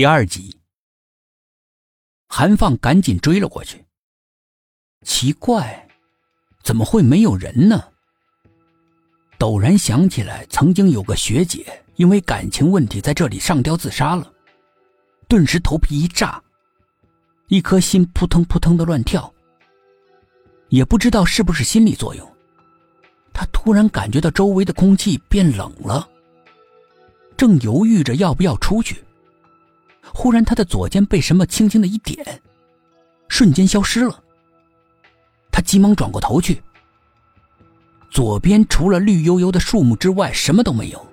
第二集，韩放赶紧追了过去。奇怪，怎么会没有人呢？陡然想起来，曾经有个学姐因为感情问题在这里上吊自杀了，顿时头皮一炸，一颗心扑腾扑腾的乱跳。也不知道是不是心理作用，他突然感觉到周围的空气变冷了。正犹豫着要不要出去，忽然他的左肩被什么轻轻的一点，瞬间消失了。他急忙转过头去，左边除了绿油油的树木之外，什么都没有。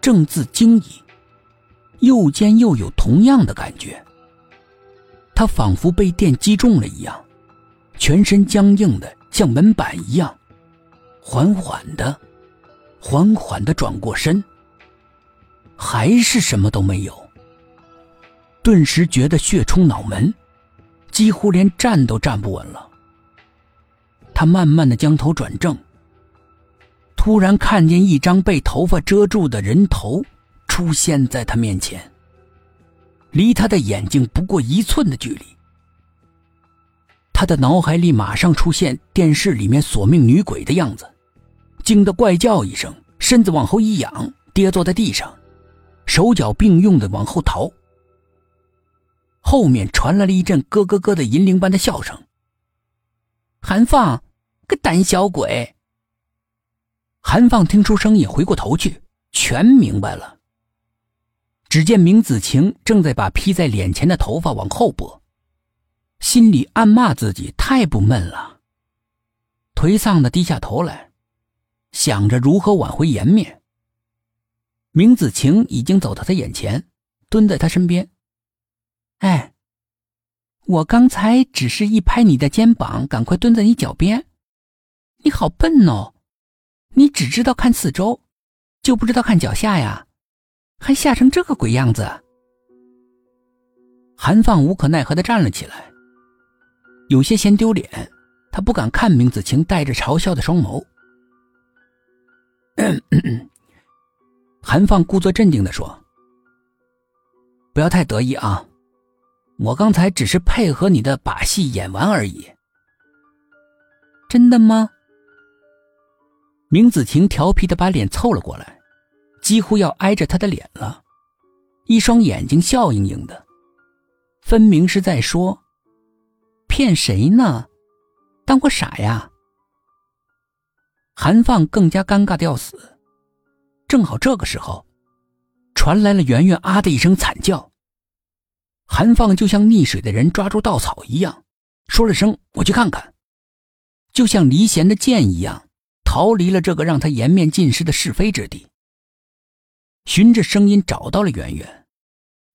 正自惊疑，右肩又有同样的感觉。他仿佛被电击中了一样，全身僵硬的像门板一样，缓缓的、缓缓的转过身。还是什么都没有，顿时觉得血冲脑门，几乎连站都站不稳了。他慢慢的将头转正，突然看见一张被头发遮住的人头出现在他面前，离他的眼睛不过一寸的距离。他的脑海里马上出现电视里面索命女鬼的样子，惊得怪叫一声，身子往后一仰，跌坐在地上。手脚并用的往后逃，后面传来了一阵咯咯咯的银铃般的笑声。韩放，个胆小鬼！韩放听出声音，回过头去，全明白了。只见明子晴正在把披在脸前的头发往后拨，心里暗骂自己太不闷了，颓丧的低下头来，想着如何挽回颜面。明子晴已经走到他眼前，蹲在他身边。哎，我刚才只是一拍你的肩膀，赶快蹲在你脚边。你好笨哦，你只知道看四周，就不知道看脚下呀，还吓成这个鬼样子。韩放无可奈何的站了起来，有些嫌丢脸，他不敢看明子晴带着嘲笑的双眸。韩放故作镇定的说：“不要太得意啊，我刚才只是配合你的把戏演完而已。”真的吗？明子晴调皮的把脸凑了过来，几乎要挨着他的脸了，一双眼睛笑盈盈的，分明是在说：“骗谁呢？当我傻呀？”韩放更加尴尬的要死。正好这个时候，传来了圆圆啊的一声惨叫。韩放就像溺水的人抓住稻草一样，说了声“我去看看”，就像离弦的箭一样，逃离了这个让他颜面尽失的是非之地。循着声音找到了圆圆，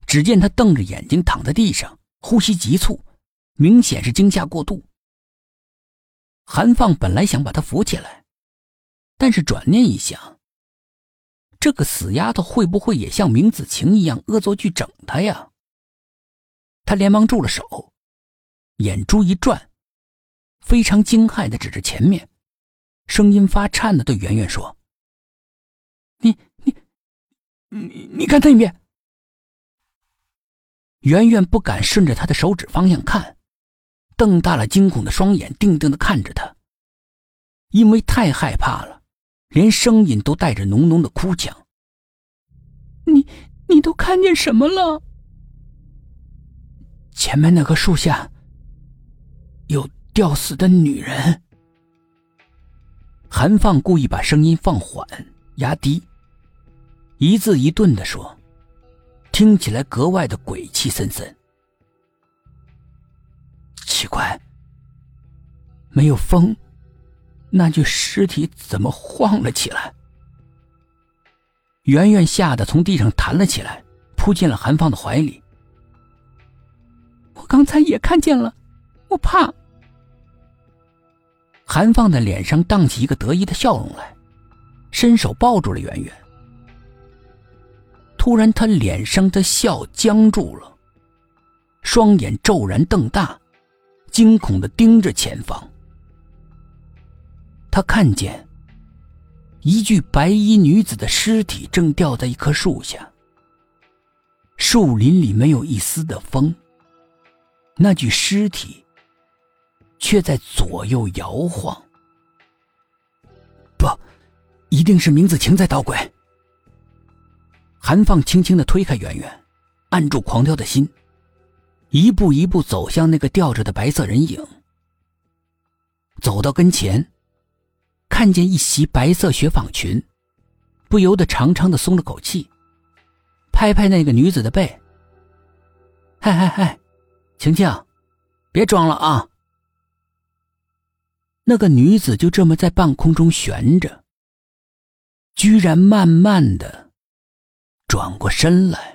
只见他瞪着眼睛躺在地上，呼吸急促，明显是惊吓过度。韩放本来想把他扶起来，但是转念一想。这个死丫头会不会也像明子晴一样恶作剧整他呀？他连忙住了手，眼珠一转，非常惊骇的指着前面，声音发颤的对圆圆说：“你你你你看那边。”圆圆不敢顺着他的手指方向看，瞪大了惊恐的双眼，定定的看着他，因为太害怕了。连声音都带着浓浓的哭腔。你你都看见什么了？前面那棵树下有吊死的女人。韩放故意把声音放缓、压低，一字一顿的说，听起来格外的鬼气森森。奇怪，没有风。那具尸体怎么晃了起来？圆圆吓得从地上弹了起来，扑进了韩放的怀里。刚才也看见了，我怕。韩放的脸上荡起一个得意的笑容来，伸手抱住了圆圆。突然，他脸上的笑僵住了，双眼骤然瞪大，惊恐的盯着前方。他看见一具白衣女子的尸体正吊在一棵树下，树林里没有一丝的风，那具尸体却在左右摇晃。不，一定是明子晴在捣鬼。韩放轻轻的推开圆圆，按住狂跳的心，一步一步走向那个吊着的白色人影。走到跟前，看见一袭白色雪纺裙，不由得长长的松了口气，拍拍那个女子的背：“嗨嗨嗨，晴晴，别装了啊！”那个女子就这么在半空中悬着，居然慢慢的转过身来。